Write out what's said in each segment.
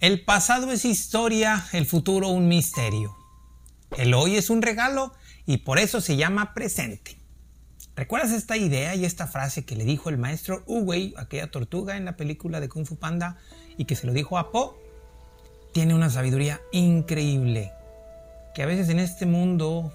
El pasado es historia, el futuro un misterio. El hoy es un regalo y por eso se llama presente. ¿Recuerdas esta idea y esta frase que le dijo el maestro Uwei, aquella tortuga en la película de Kung Fu Panda, y que se lo dijo a Po? Tiene una sabiduría increíble, que a veces en este mundo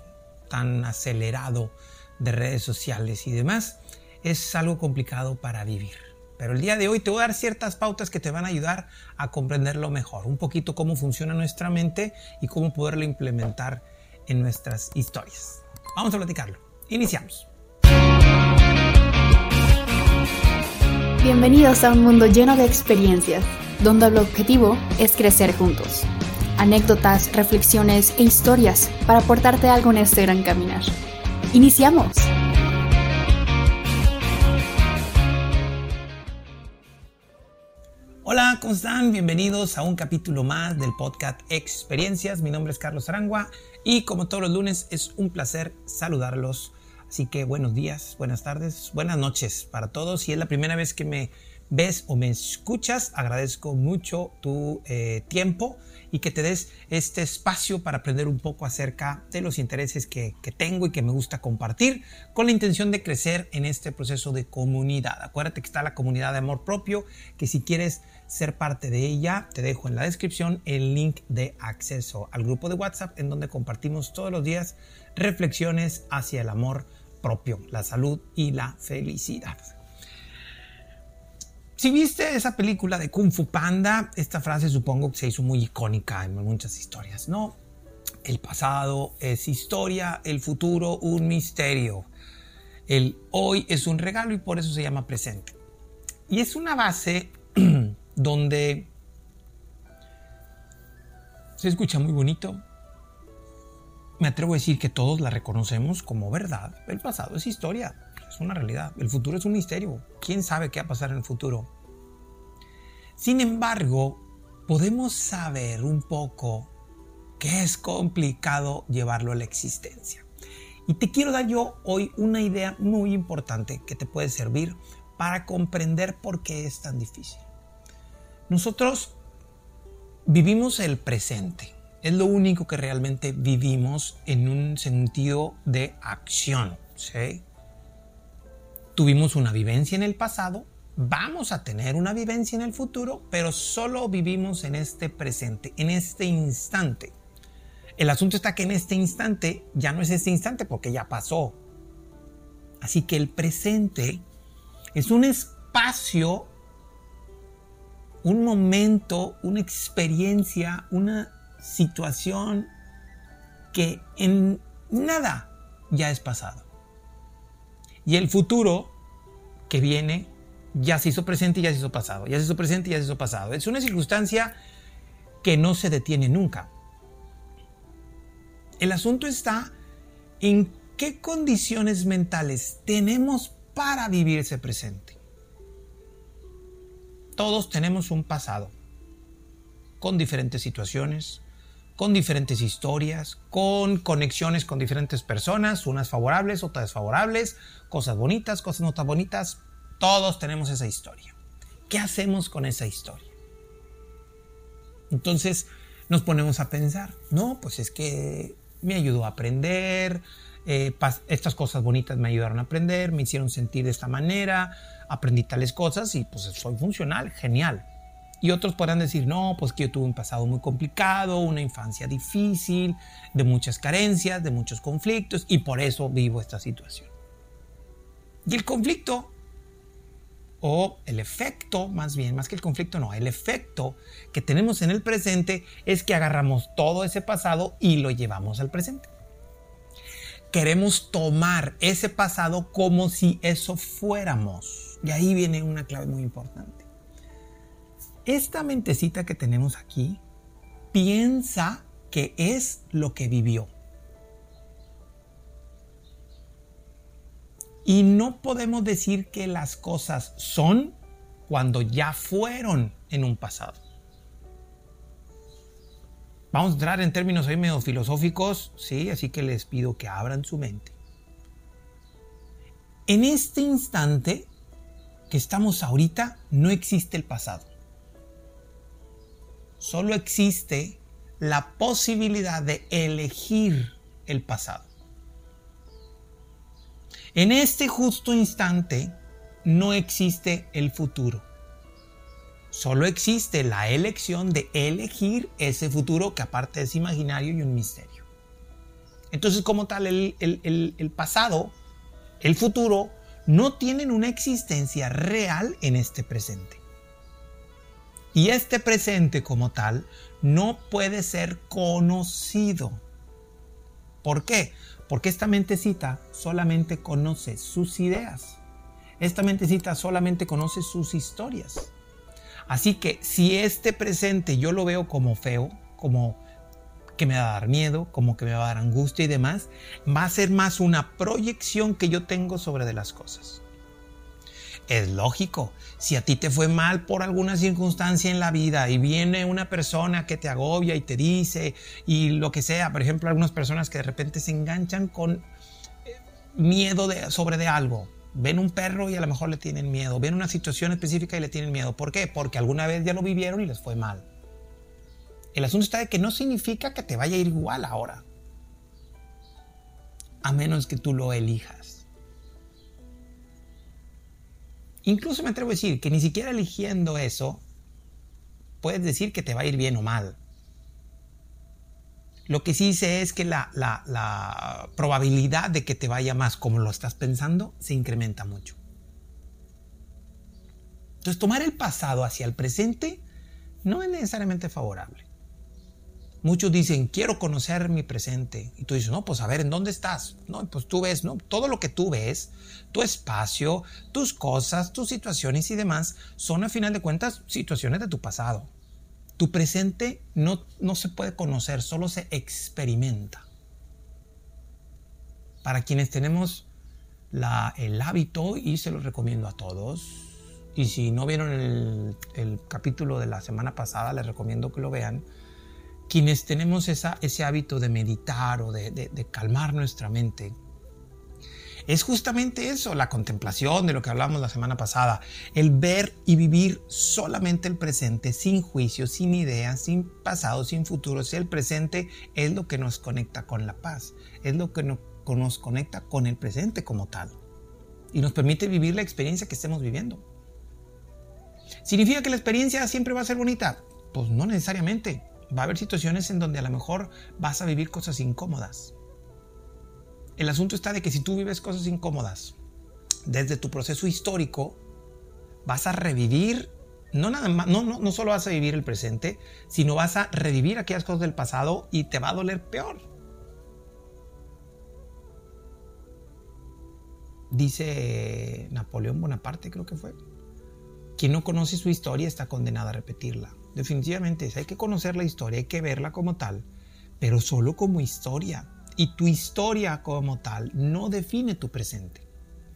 tan acelerado de redes sociales y demás, es algo complicado para vivir. Pero el día de hoy te voy a dar ciertas pautas que te van a ayudar a comprenderlo mejor, un poquito cómo funciona nuestra mente y cómo poderlo implementar en nuestras historias. Vamos a platicarlo. Iniciamos. Bienvenidos a un mundo lleno de experiencias, donde el objetivo es crecer juntos. Anécdotas, reflexiones e historias para aportarte algo en este gran caminar. ¡Iniciamos! Bienvenidos a un capítulo más del podcast Experiencias. Mi nombre es Carlos Arangua y como todos los lunes es un placer saludarlos. Así que buenos días, buenas tardes, buenas noches para todos. Si es la primera vez que me ves o me escuchas, agradezco mucho tu eh, tiempo y que te des este espacio para aprender un poco acerca de los intereses que, que, tengo y que me gusta compartir con la intención de crecer en este proceso de comunidad. Acuérdate que está la comunidad de amor propio, que si quieres ser parte de ella, te dejo en la descripción el link de acceso al grupo de WhatsApp en donde compartimos todos los días reflexiones hacia el amor propio, la salud y la felicidad. Si viste esa película de Kung Fu Panda, esta frase supongo que se hizo muy icónica en muchas historias, ¿no? El pasado es historia, el futuro un misterio. El hoy es un regalo y por eso se llama presente. Y es una base donde se escucha muy bonito. Me atrevo a decir que todos la reconocemos como verdad. El pasado es historia, es una realidad. El futuro es un misterio. ¿Quién sabe qué va a pasar en el futuro? Sin embargo, podemos saber un poco que es complicado llevarlo a la existencia. Y te quiero dar yo hoy una idea muy importante que te puede servir para comprender por qué es tan difícil. Nosotros vivimos el presente. Es lo único que realmente vivimos en un sentido de acción. ¿sí? Tuvimos una vivencia en el pasado, vamos a tener una vivencia en el futuro, pero solo vivimos en este presente, en este instante. El asunto está que en este instante ya no es este instante porque ya pasó. Así que el presente es un espacio un momento, una experiencia, una situación que en nada ya es pasado. Y el futuro que viene ya se hizo presente y ya se hizo pasado, ya se hizo presente y ya se hizo pasado. Es una circunstancia que no se detiene nunca. El asunto está en qué condiciones mentales tenemos para vivir ese presente. Todos tenemos un pasado, con diferentes situaciones, con diferentes historias, con conexiones con diferentes personas, unas favorables, otras desfavorables, cosas bonitas, cosas no tan bonitas. Todos tenemos esa historia. ¿Qué hacemos con esa historia? Entonces nos ponemos a pensar, no, pues es que me ayudó a aprender, eh, estas cosas bonitas me ayudaron a aprender, me hicieron sentir de esta manera, aprendí tales cosas y pues soy funcional, genial. Y otros podrán decir, no, pues que yo tuve un pasado muy complicado, una infancia difícil, de muchas carencias, de muchos conflictos y por eso vivo esta situación. Y el conflicto, o el efecto, más bien, más que el conflicto, no, el efecto que tenemos en el presente es que agarramos todo ese pasado y lo llevamos al presente queremos tomar ese pasado como si eso fuéramos. Y ahí viene una clave muy importante. Esta mentecita que tenemos aquí piensa que es lo que vivió. Y no podemos decir que las cosas son cuando ya fueron en un pasado. Vamos a entrar en términos ahí medio filosóficos, sí, así que les pido que abran su mente. En este instante que estamos ahorita, no existe el pasado. Solo existe la posibilidad de elegir el pasado. En este justo instante no existe el futuro. Solo existe la elección de elegir ese futuro que aparte es imaginario y un misterio. Entonces como tal el, pasado, el futuro, no tienen una existencia real en este presente. Y este presente como tal no puede ser conocido. ¿Por qué? Porque esta mentecita solamente conoce sus ideas. Esta mentecita solamente conoce sus historias. Así que si este presente yo lo veo como feo, como que me va a dar miedo, como que me va a dar angustia y demás, va a ser más una proyección que yo tengo sobre de las cosas. Es lógico, si a ti te fue mal por alguna circunstancia en la vida y viene una persona que te agobia y te dice y lo que sea, por ejemplo, algunas personas que de repente se enganchan con eh, miedo sobre de algo. Ven un perro y a lo mejor le tienen miedo. Ven una situación específica y le tienen miedo. ¿Por qué? Porque alguna vez ya lo vivieron y les fue mal. El asunto está de que no significa que te vaya a ir igual ahora. A menos que tú lo elijas. Incluso me atrevo a decir que ni siquiera eligiendo eso, puedes decir que te va a ir bien o mal. Lo que sí sé es que la, la, probabilidad de que te vaya más como lo estás pensando se incrementa mucho. Entonces tomar el pasado hacia el presente no es necesariamente favorable. Muchos dicen, quiero conocer mi presente. Y tú dices, no, pues a ver, ¿en dónde estás? No, pues tú ves, ¿no? Todo lo que tú ves, tu espacio, tus cosas, tus situaciones y demás, son a final de cuentas situaciones de tu pasado. Tu presente no, no se puede conocer, solo se experimenta. Para quienes tenemos el hábito, y se lo recomiendo a todos, y si no vieron el capítulo de la semana pasada, les recomiendo que lo vean, quienes tenemos ese hábito de meditar o de, calmar nuestra mente, es justamente eso, la contemplación de lo que hablamos la semana pasada, el ver y vivir solamente el presente, sin juicio, sin ideas, sin pasado, sin futuro. Si el presente es lo que nos conecta con la paz, es lo que nos conecta con el presente como tal y nos permite vivir la experiencia que estemos viviendo. ¿Significa que la experiencia siempre va a ser bonita? Pues no necesariamente va a haber situaciones en donde a lo mejor vas a vivir cosas incómodas. El asunto está de que si tú vives cosas incómodas desde tu proceso histórico, vas a revivir, no, nada más, no, no, no solo vas a vivir el presente, sino vas a revivir aquellas cosas del pasado y te va a doler peor. Dice Napoleón Bonaparte, creo que fue. Quien no conoce su historia está condenado a repetirla definitivamente hay que conocer la historia, hay que verla como tal, pero solo como historia. Y tu historia como tal no define tu presente,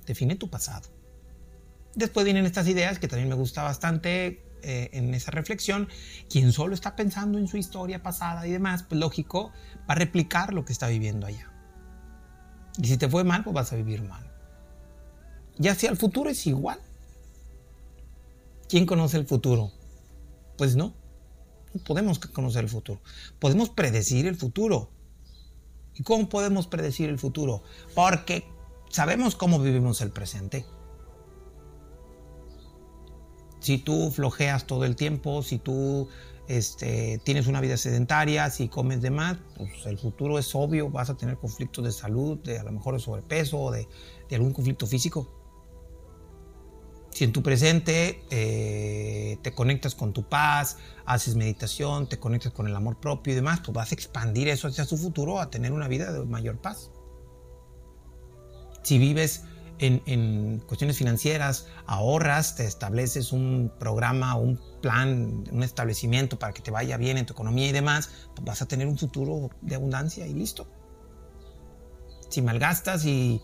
define tu pasado. Después vienen estas ideas que también me gusta bastante eh, en esa reflexión. Quien solo está pensando en su historia pasada y demás, pues lógico, va a replicar lo que está viviendo allá. Y si te fue mal, pues vas a vivir mal. Y hacia el futuro es igual. ¿Quién conoce el futuro? Pues no, no podemos conocer el futuro. Podemos predecir el futuro. ¿Y cómo podemos predecir el futuro? Porque sabemos cómo vivimos el presente. Si tú flojeas todo el tiempo, si tú este, tienes una vida sedentaria, si comes de más, pues el futuro es obvio, vas a tener conflictos de salud, de a lo mejor de sobrepeso o de algún conflicto físico. Si en tu presente eh, te conectas con tu paz, haces meditación, te conectas con el amor propio y demás, pues vas a expandir eso hacia su futuro a tener una vida de mayor paz. Si vives en, cuestiones financieras, ahorras, te estableces un programa, un plan, un establecimiento para que te vaya bien en tu economía y demás, pues vas a tener un futuro de abundancia y listo. Si malgastas y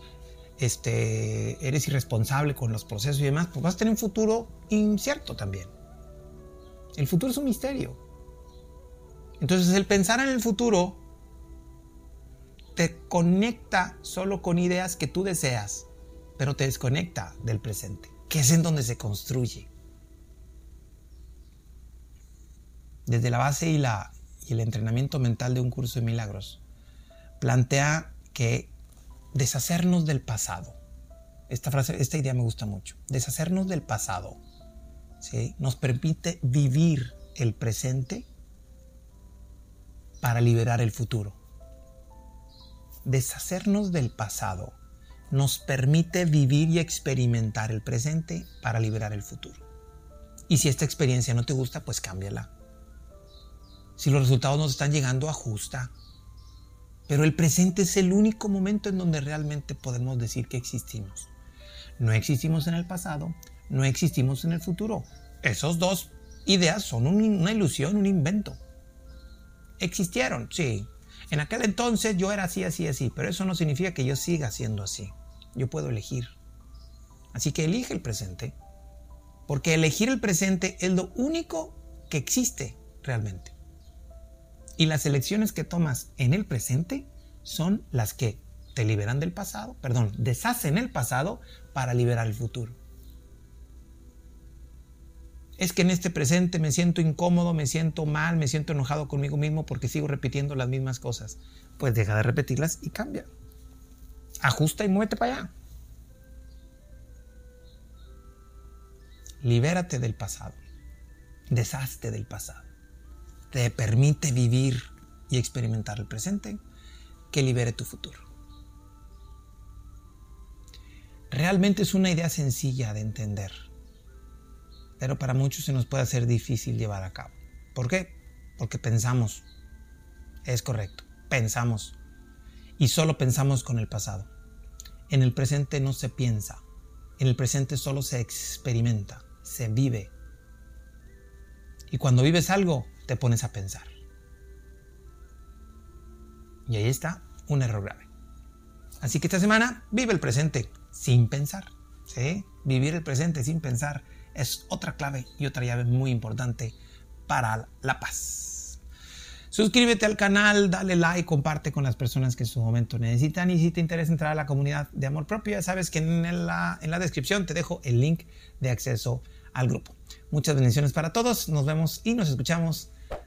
este, eres irresponsable con los procesos y demás, pues vas a tener un futuro incierto también. El futuro es un misterio. Entonces el pensar en el futuro te conecta solo con ideas que tú deseas, pero te desconecta del presente, que es en donde se construye. desde la base y, la, y el entrenamiento mental de un curso de milagros, plantea que deshacernos del pasado, esta frase, esta idea me gusta mucho, deshacernos del pasado, ¿sí? nos permite vivir el presente para liberar el futuro. Deshacernos del pasado nos permite vivir y experimentar el presente para liberar el futuro. Y si esta experiencia no te gusta, pues cámbiala. Si los resultados no están llegando, ajusta. Pero el presente es el único momento en donde realmente podemos decir que existimos. No existimos en el pasado, no existimos en el futuro. Esos dos ideas son una ilusión, un invento. Existieron, sí. En aquel entonces yo era así, así, así, pero eso no significa que yo siga siendo así. Yo puedo elegir. Así que elige el presente, porque elegir el presente es lo único que existe realmente. Y las elecciones que tomas en el presente son las que te liberan del pasado, perdón, deshacen el pasado para liberar el futuro. Es que en este presente me siento incómodo, me siento mal, me siento enojado conmigo mismo porque sigo repitiendo las mismas cosas. Pues deja de repetirlas y cambia. Ajusta y muévete para allá. Libérate del pasado. Deshazte del pasado. Te permite vivir y experimentar el presente que libere tu futuro. Realmente es una idea sencilla de entender, pero para muchos se nos puede hacer difícil llevar a cabo. ¿Por qué? Porque pensamos. Es correcto, pensamos. Y solo pensamos con el pasado. En el presente no se piensa. En el presente solo se experimenta, se vive. Y cuando vives algo, te pones a pensar. Y ahí está un error grave. Así que esta semana vive el presente sin pensar. ¿sí? Vivir el presente sin pensar es otra clave y otra llave muy importante para la paz. Suscríbete al canal, dale like, comparte con las personas que en su momento necesitan y si te interesa entrar a la comunidad de amor propio, ya sabes que en la, en la descripción te dejo el link de acceso al grupo. Muchas bendiciones para todos, nos vemos y nos escuchamos